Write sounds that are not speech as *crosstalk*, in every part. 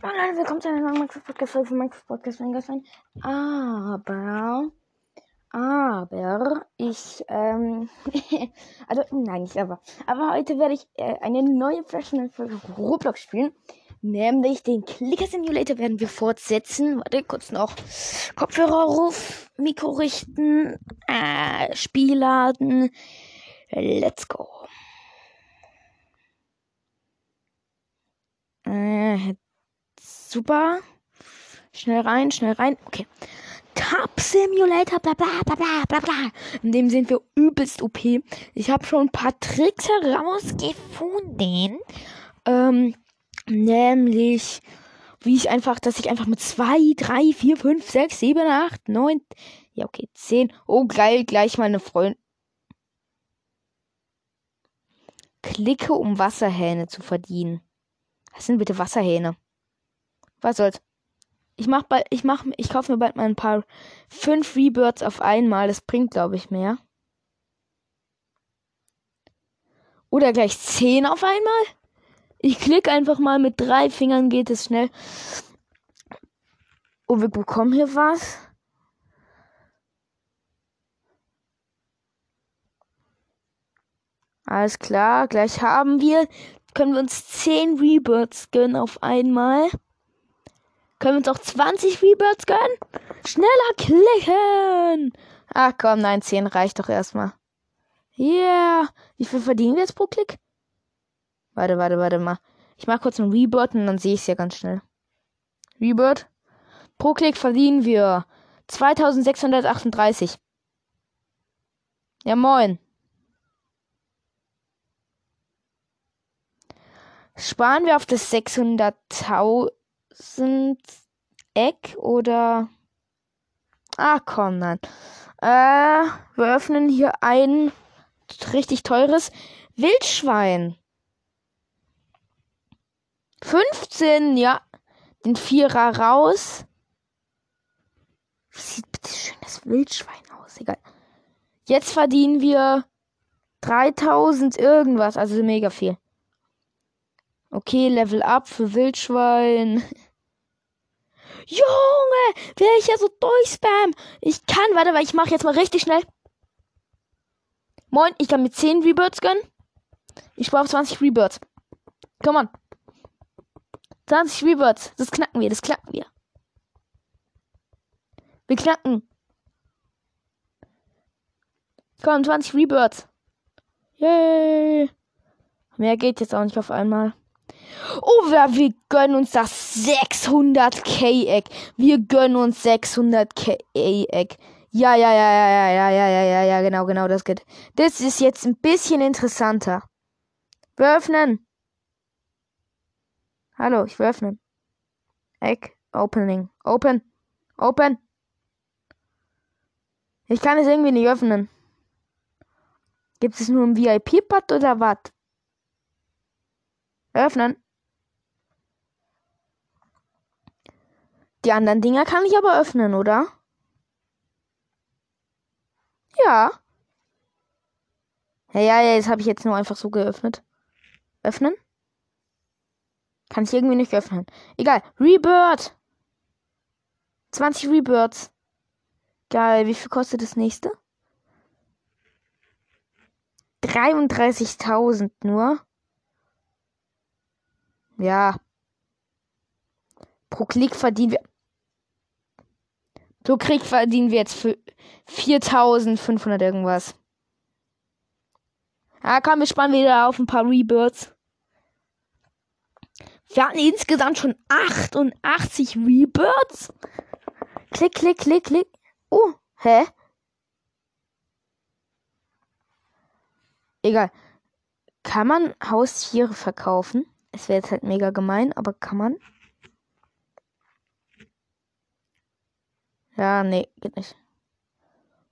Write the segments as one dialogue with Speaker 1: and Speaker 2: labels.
Speaker 1: Hallo Leute, willkommen zu einer neuen Minecraft Podcast Folge von Minecraft Podcast von Gastwein. Aber, aber ich, ähm, *laughs* also nein, nicht aber. Aber heute werde ich äh, eine neue Freshman für Roblox spielen. Nämlich den Clicker Simulator werden wir fortsetzen. Warte, kurz noch Kopfhörerruf, Mikro richten, äh, Spiel laden. Let's go. Äh, super. Schnell rein, schnell rein. Okay. Top Simulator, bla bla bla bla bla bla. In dem sind wir übelst OP. Ich habe schon ein paar Tricks herausgefunden. Ähm, nämlich, wie ich einfach, dass ich einfach mit 2, 3, 4, 5, 6, 7, 8, 9, ja okay, 10. Oh geil, gleich meine Freundin. Klicke, um Wasserhähne zu verdienen. Was sind bitte Wasserhähne? Was soll's? Ich mach bald, ich mach, ich kaufe mir bald mal ein paar fünf Rebirths auf einmal. Das bringt, glaube ich, mehr. Oder gleich zehn auf einmal? Ich klicke einfach mal mit drei Fingern geht es schnell. Oh, wir bekommen hier was. Alles klar, gleich haben wir. Können wir uns 10 Rebirths gönnen auf einmal. Können wir uns auch 20 Rebirths gönnen? Schneller klicken! Ach komm, nein, 10 reicht doch erstmal. Yeah. Wie viel verdienen wir jetzt pro Klick? Warte, warte, warte mal. Ich mach kurz einen Rebirth und dann sehe ich es ja ganz schnell. Rebirth. Pro Klick verdienen wir 2638. Ja, moin. Sparen wir auf das 600.000 Eck oder. Ah, komm, nein. Äh, wir öffnen hier ein richtig teures Wildschwein. 15, ja. Den Vierer raus. Wie sieht bitte schön das Wildschwein aus? Egal. Jetzt verdienen wir 3000 irgendwas, also mega viel. Okay, Level up für Wildschwein. *laughs* Junge, wer ich ja so durchspam. Ich kann, warte, weil ich mache jetzt mal richtig schnell. Moin, ich kann mir 10 Rebirths gönnen. Ich brauche 20 Rebirths. Come on. 20 Rebirths. Das knacken wir, das knacken wir. Wir knacken. Komm, 20 Rebirths. Yay. Mehr geht jetzt auch nicht auf einmal. Oh, wir, gönnen uns das 600k-Eck. Wir gönnen uns 600k-Eck. Ja, ja, ja, ja, ja, ja, ja, ja, ja, ja, genau, genau, das geht. Das ist jetzt ein bisschen interessanter. Wir öffnen. Hallo, ich will öffnen. Eck, Opening. Open. Open. Ich kann es irgendwie nicht öffnen. Gibt es nur ein VIP-Bad oder was? Öffnen. Die anderen Dinger kann ich aber öffnen, oder? Ja. Ja, ja, das habe ich jetzt nur einfach so geöffnet. Öffnen? Kann ich irgendwie nicht öffnen. Egal. Rebirth. 20 Rebirths. Geil. Wie viel kostet das nächste? 33.000 nur. Ja. Pro Klick verdienen wir. Pro Klick verdienen wir jetzt für 4500 irgendwas. Ja, komm, wir spannen wieder auf ein paar Rebirths. Wir hatten insgesamt schon 88 Rebirths. Klick, klick, klick, klick. Oh, hä? Egal. Kann man Haustiere verkaufen? Es wäre jetzt halt mega gemein, aber kann man? Ja, nee, geht nicht.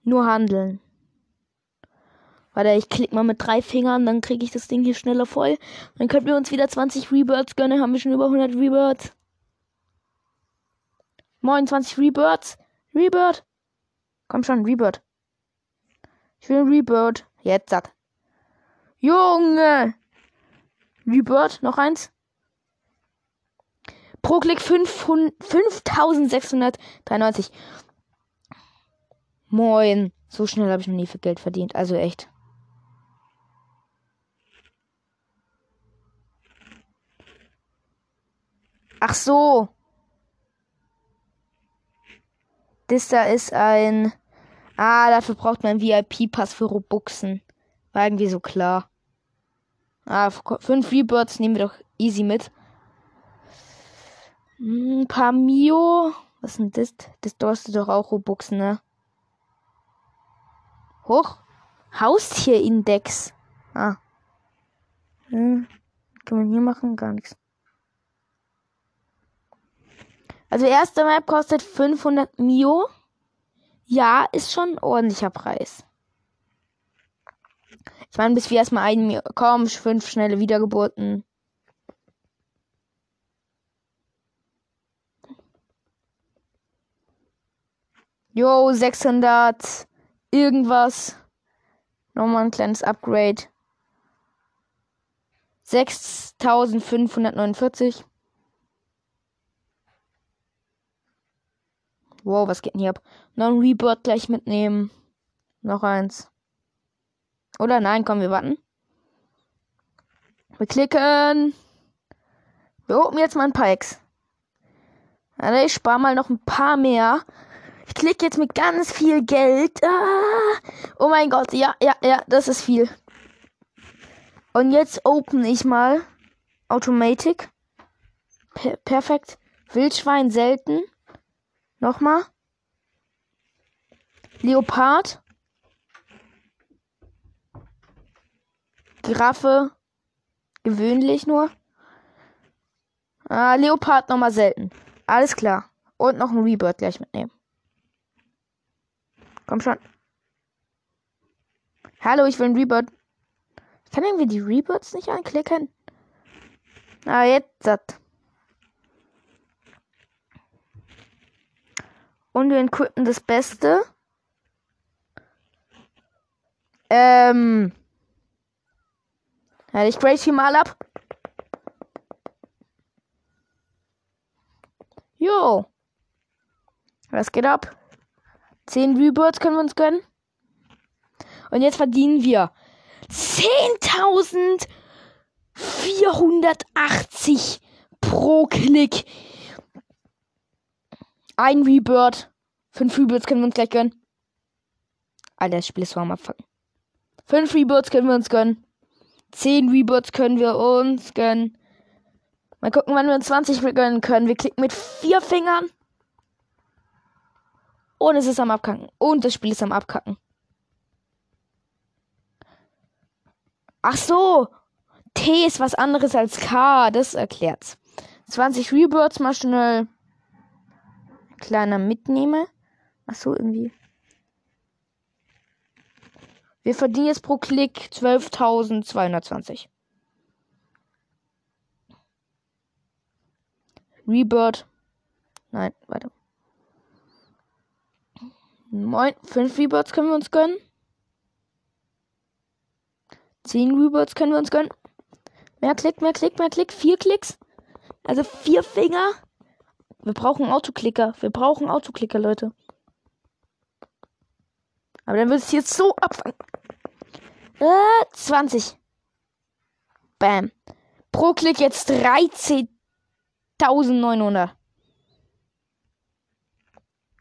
Speaker 1: Nur handeln. Warte, ich klick mal mit drei Fingern, dann kriege ich das Ding hier schneller voll. Dann können wir uns wieder 20 Rebirths gönnen, haben wir schon über 100 Rebirths. Moin, 20 Rebirths. Rebirth. Komm schon, Rebirth. Ich will ein Rebirth. Jetzt, zack. Junge! Rebirth, noch eins. Pro Klick 5693. Moin. So schnell habe ich noch nie viel Geld verdient. Also echt. Ach so. Das da ist ein. Ah, dafür braucht man VIP-Pass für Robuxen. War irgendwie so klar. Ah, fünf Rebirths nehmen wir doch easy mit. Ein hm, paar Mio. Was ist denn das? Das kostet doch auch Robuxen, ne? Hoch. Haustierindex. Ah. Hm. Kann man hier machen? Gar nichts. Also erste Map kostet 500 Mio. Ja, ist schon ein ordentlicher Preis. Ich meine, bis wir erstmal ein. Komm, fünf schnelle Wiedergeburten. Jo, 600 irgendwas. Nochmal ein kleines Upgrade. 6549. Wow, was geht denn hier ab? Noch ein Rebirth gleich mitnehmen. Noch eins. Oder nein, komm, wir warten. Wir klicken. Wir open jetzt mal ein paar Ex. Also ich spare mal noch ein paar mehr. Ich klicke jetzt mit ganz viel Geld. Ah, oh mein Gott, ja, ja, ja, das ist viel. Und jetzt open ich mal Automatic. Per perfekt. Wildschwein selten. Nochmal. Leopard. Giraffe. Gewöhnlich nur. Ah, Leopard nochmal selten. Alles klar. Und noch ein Rebirth gleich mitnehmen. Komm schon. Hallo, ich will ein Rebirth. Ich kann irgendwie die Rebirths nicht anklicken. Ah, jetzt. Das. Und wir equippen das Beste. Ähm. Ja, ich break hier mal ab. Jo. Was geht ab? 10 Rebirths können wir uns gönnen. Und jetzt verdienen wir 10.480 pro Klick. Ein Rebirth. Fünf Rebirths können wir uns gleich gönnen. Alter, das Spiel ist warm abfangen. Fünf Rebirths können wir uns gönnen. Zehn Rebirths können wir uns gönnen. Mal gucken, wann wir uns 20 gönnen können. Wir klicken mit vier Fingern. Und es ist am Abkacken. Und das Spiel ist am Abkacken. Ach so. T ist was anderes als K. Das erklärt's. 20 Rebirths mal schnell kleiner mitnehme. Ach so, irgendwie. Wir verdienen jetzt pro Klick 12.220. Rebirth. Nein, warte. Moin. Fünf Rebirths können wir uns gönnen. Zehn Rebirths können wir uns gönnen. Mehr Klick, mehr Klick, mehr Klick. Vier Klicks. Also vier Finger. Wir brauchen Autoklicker. Wir brauchen Autoklicker, Leute. Aber dann wird es jetzt so abfangen. Äh, 20. Bam. Pro Klick jetzt 13.900.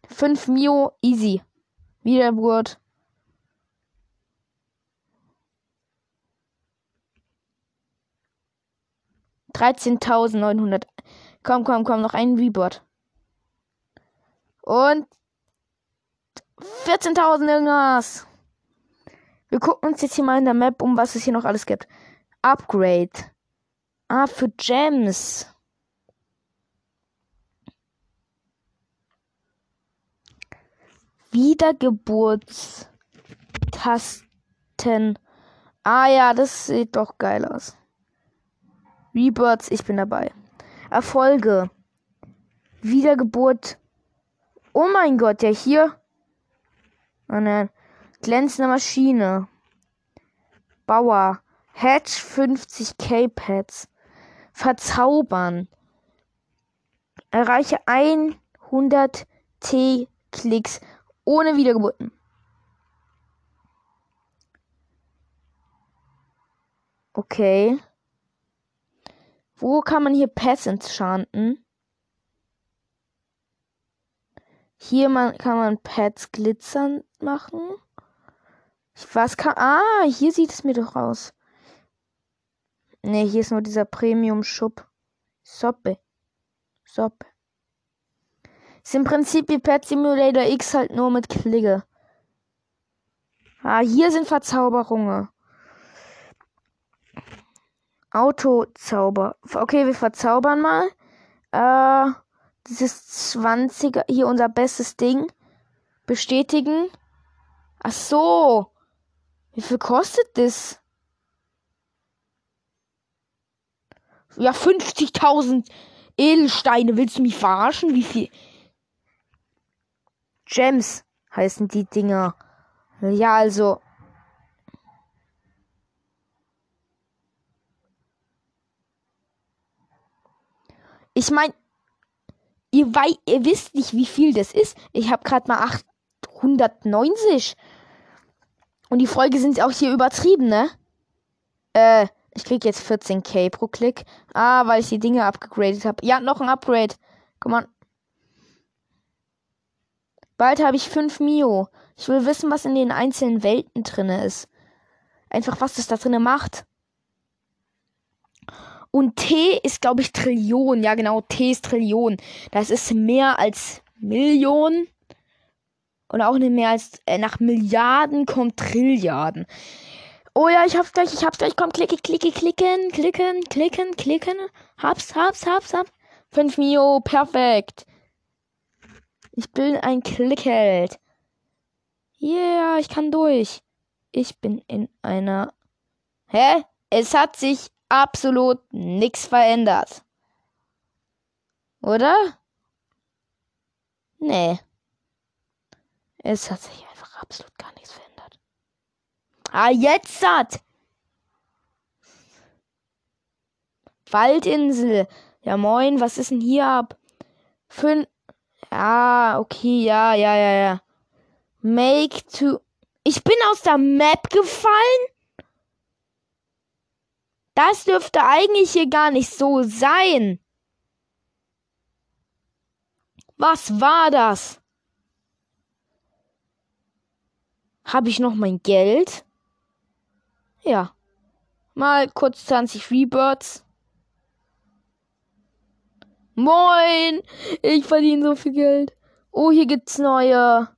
Speaker 1: 5 Mio, easy. Wiedergeburt. Dreizehntausendneunhundert. Komm, komm, komm, noch ein Rebirth. Und 14.000 irgendwas. Wir gucken uns jetzt hier mal in der Map um, was es hier noch alles gibt. Upgrade. Ah, für Gems. Wiedergeburtstasten. Ah ja, das sieht doch geil aus. Rebirths, ich bin dabei. Erfolge. Wiedergeburt. Oh mein Gott, ja hier. Nein. Glänzende Maschine. Bauer. Hedge 50k Pads. Verzaubern. Erreiche 100 T-Klicks ohne Wiedergeburten. Okay. Wo kann man hier Pets enchanten? Hier man, kann man Pets glitzern machen. Was kann. Ah, hier sieht es mir doch aus. Ne, hier ist nur dieser Premium-Schub. Soppe. Soppe. Ist im Prinzip wie Pet Simulator X halt nur mit Klicke. Ah, hier sind Verzauberungen. Autozauber. Okay, wir verzaubern mal. Äh, dieses 20er, hier unser bestes Ding. Bestätigen. Ach so. Wie viel kostet das? Ja, 50.000 Edelsteine. Willst du mich verarschen? Wie viel? Gems heißen die Dinger. Ja, also. Ich meine, ihr, ihr wisst nicht, wie viel das ist. Ich habe gerade mal 890. Und die Folge sind auch hier übertrieben, ne? Äh, ich krieg jetzt 14k pro Klick. Ah, weil ich die Dinge abgegradet habe. Ja, noch ein Upgrade. Komm on. Bald habe ich 5 Mio. Ich will wissen, was in den einzelnen Welten drinne ist. Einfach, was das da drinne macht. Und T ist, glaube ich, Trillion. Ja, genau, T ist Trillion. Das ist mehr als Millionen. Und auch nicht mehr als äh, nach Milliarden kommt Trilliarden. Oh ja, ich hab's gleich, ich hab's gleich. Komm, klicke, klicke, klicken, klicken, klicken, klicken. Hab's, hab's, hab's, hab's. 5 Mio, perfekt. Ich bin ein Klickheld. Yeah, ich kann durch. Ich bin in einer. Hä? Es hat sich absolut nichts verändert. Oder? Nee. Es hat sich einfach absolut gar nichts verändert. Ah, jetzt hat. Waldinsel. Ja, moin, was ist denn hier ab? Fün. Ja, okay, ja, ja, ja, ja. Make to. Ich bin aus der Map gefallen? Das dürfte eigentlich hier gar nicht so sein. Was war das? Habe ich noch mein Geld? Ja. Mal kurz 20 Rebirths. Moin! Ich verdiene so viel Geld. Oh, hier gibt's neue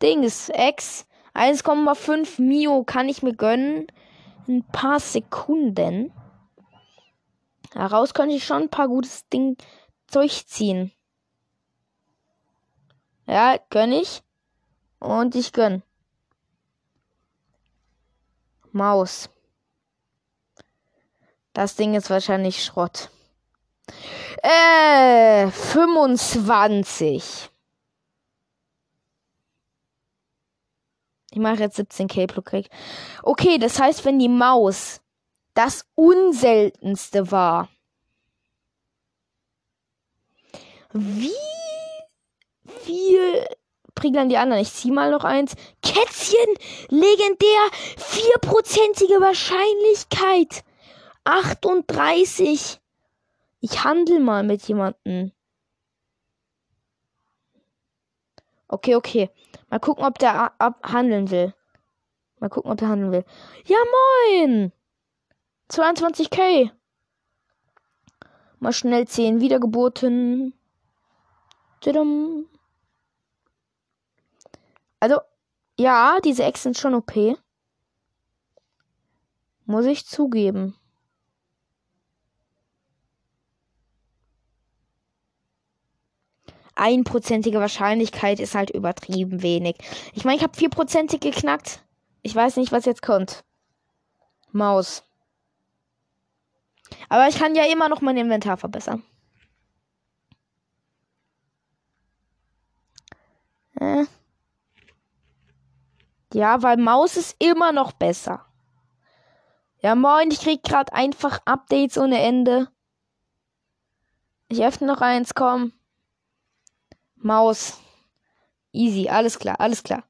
Speaker 1: Dings. X. 1,5 Mio kann ich mir gönnen ein paar Sekunden. Daraus könnte ich schon ein paar gutes Ding Zeug ziehen. Ja, gönn ich. Und ich gönn. Maus. Das Ding ist wahrscheinlich Schrott. Äh, 25. Ich mache jetzt 17k pro Krieg. Okay, das heißt, wenn die Maus das unseltenste war. Wie viel dann die anderen? Ich zieh mal noch eins. Kätzchen, legendär, vierprozentige Wahrscheinlichkeit. 38. Ich handel mal mit jemandem. Okay, okay. Mal gucken, ob der handeln will. Mal gucken, ob er handeln will. Ja, moin! 22k. Mal schnell 10 Wiedergeburten. Also, ja, diese Ex sind schon OP. Muss ich zugeben. Einprozentige Wahrscheinlichkeit ist halt übertrieben wenig. Ich meine, ich habe vierprozentig geknackt. Ich weiß nicht, was jetzt kommt. Maus. Aber ich kann ja immer noch mein Inventar verbessern. Äh. Ja, weil Maus ist immer noch besser. Ja, moin, ich krieg gerade einfach Updates ohne Ende. Ich öffne noch eins, komm. Maus. Easy, alles klar, alles klar.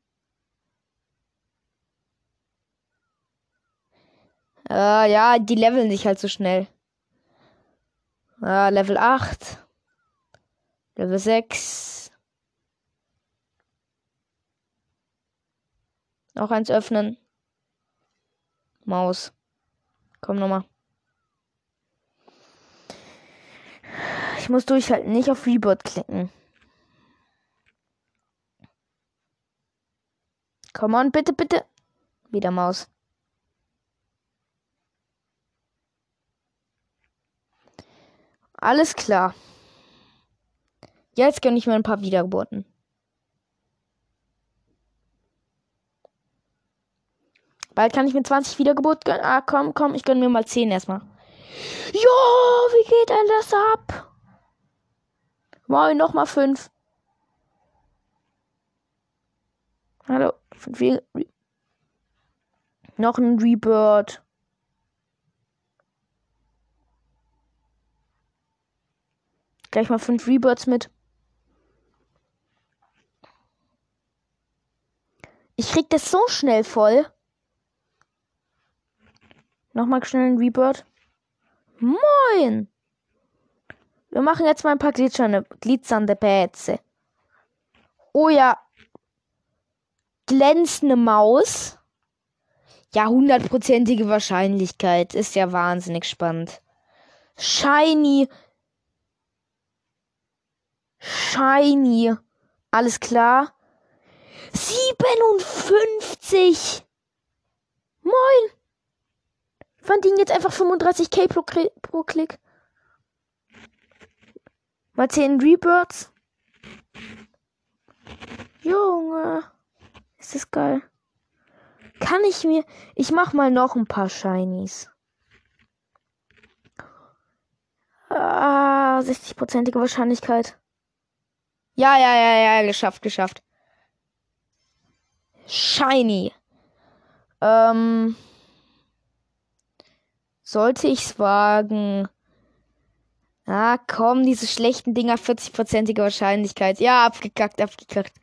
Speaker 1: Äh, ja, die leveln sich halt so schnell. Äh, Level 8. Level 6. Noch eins öffnen. Maus. Komm nochmal. Ich muss durchhalten, nicht auf Rebirth klicken. Komm on, bitte, bitte. Wieder Maus. Alles klar. Jetzt gönne ich mir ein paar Wiedergeburten. Bald kann ich mir 20 Wiedergeburt gönnen. Ah, komm, komm, ich gönne mir mal 10 erstmal. Jo, wie geht denn das ab? Moin, nochmal 5. Hallo, 5 Noch ein Rebirth. Gleich mal 5 Rebirths mit. Ich krieg das so schnell voll. Nochmal schnell ein Rebirth. Moin! Wir machen jetzt mal ein paar glitzernde, glitzernde Pätze. Oh ja. Glänzende Maus. Ja, hundertprozentige Wahrscheinlichkeit. Ist ja wahnsinnig spannend. Shiny. Shiny. Alles klar. 57. Moin verdienen jetzt einfach 35k pro, pro Klick. Mal 10 Rebirths. Junge. Ist das geil. Kann ich mir. Ich mach mal noch ein paar Shinies. Ah, 60-prozentige Wahrscheinlichkeit. Ja, ja, ja, ja, geschafft, geschafft. Shiny. Ähm. Sollte ich's wagen? Ah, komm, diese schlechten Dinger, 40-prozentige Wahrscheinlichkeit. Ja, abgekackt, abgekackt.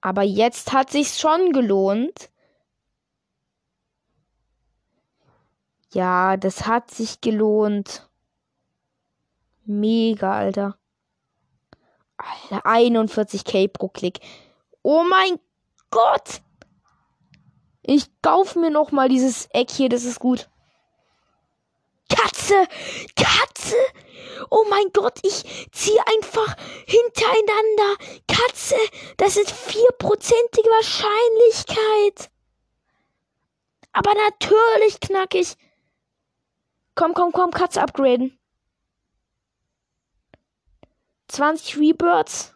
Speaker 1: Aber jetzt hat sich's schon gelohnt. Ja, das hat sich gelohnt. Mega, Alter. Alter, 41k pro Klick. Oh mein Gott! Ich kauf mir noch mal dieses Eck hier, das ist gut. Katze! Katze! Oh mein Gott, ich ziehe einfach hintereinander. Katze, das ist vierprozentige Wahrscheinlichkeit. Aber natürlich knackig. Komm, komm, komm, Katze upgraden. 20 Rebirths.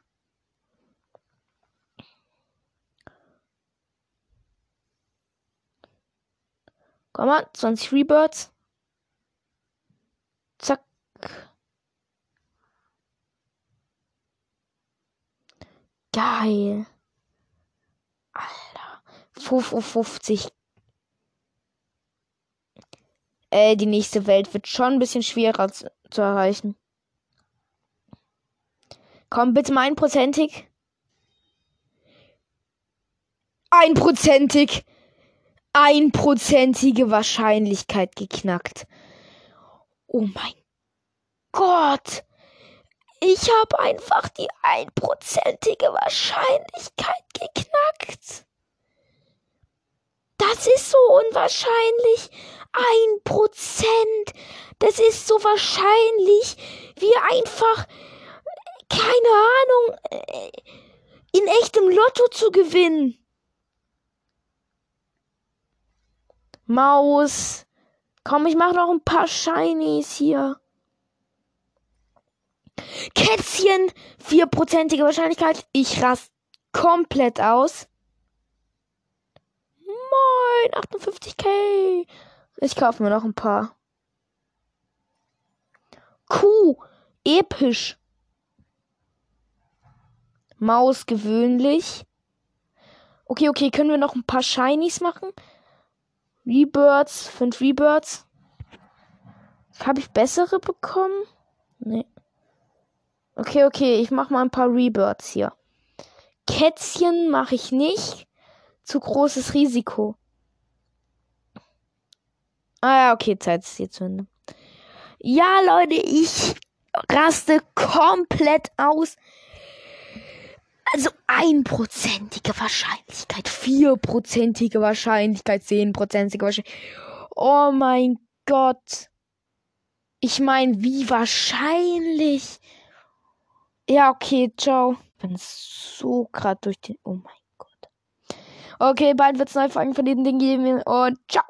Speaker 1: Komm mal, 20 Rebirths. Geil. Alter. 55. Äh, die nächste Welt wird schon ein bisschen schwerer zu, zu erreichen. Komm, bitte mal einprozentig. Einprozentig einprozentige Wahrscheinlichkeit geknackt. Oh mein Gott. Ich habe einfach die einprozentige Wahrscheinlichkeit geknackt. Das ist so unwahrscheinlich. Ein Prozent. Das ist so wahrscheinlich wie einfach, keine Ahnung, äh, in echtem Lotto zu gewinnen. Maus. Komm, ich mache noch ein paar Shinies hier. Kätzchen. Vierprozentige Wahrscheinlichkeit. Ich rast komplett aus. Moin. 58k. Ich kaufe mir noch ein paar. Kuh. Episch. Maus gewöhnlich. Okay, okay, können wir noch ein paar Shinies machen? Rebirths, fünf Rebirths. Habe ich bessere bekommen? Nee. Okay, okay, ich mach mal ein paar Rebirths hier. Kätzchen mache ich nicht. Zu großes Risiko. Ah ja, okay, Zeit ist hier zu Ende. Ja, Leute, ich raste komplett aus. Also einprozentige Wahrscheinlichkeit, vierprozentige Wahrscheinlichkeit, zehnprozentige Wahrscheinlichkeit. Oh mein Gott. Ich meine, wie wahrscheinlich. Ja, okay, ciao. Ich bin so gerade durch den. Oh mein Gott. Okay, bald wird es neue Folgen von diesem Ding geben und ciao.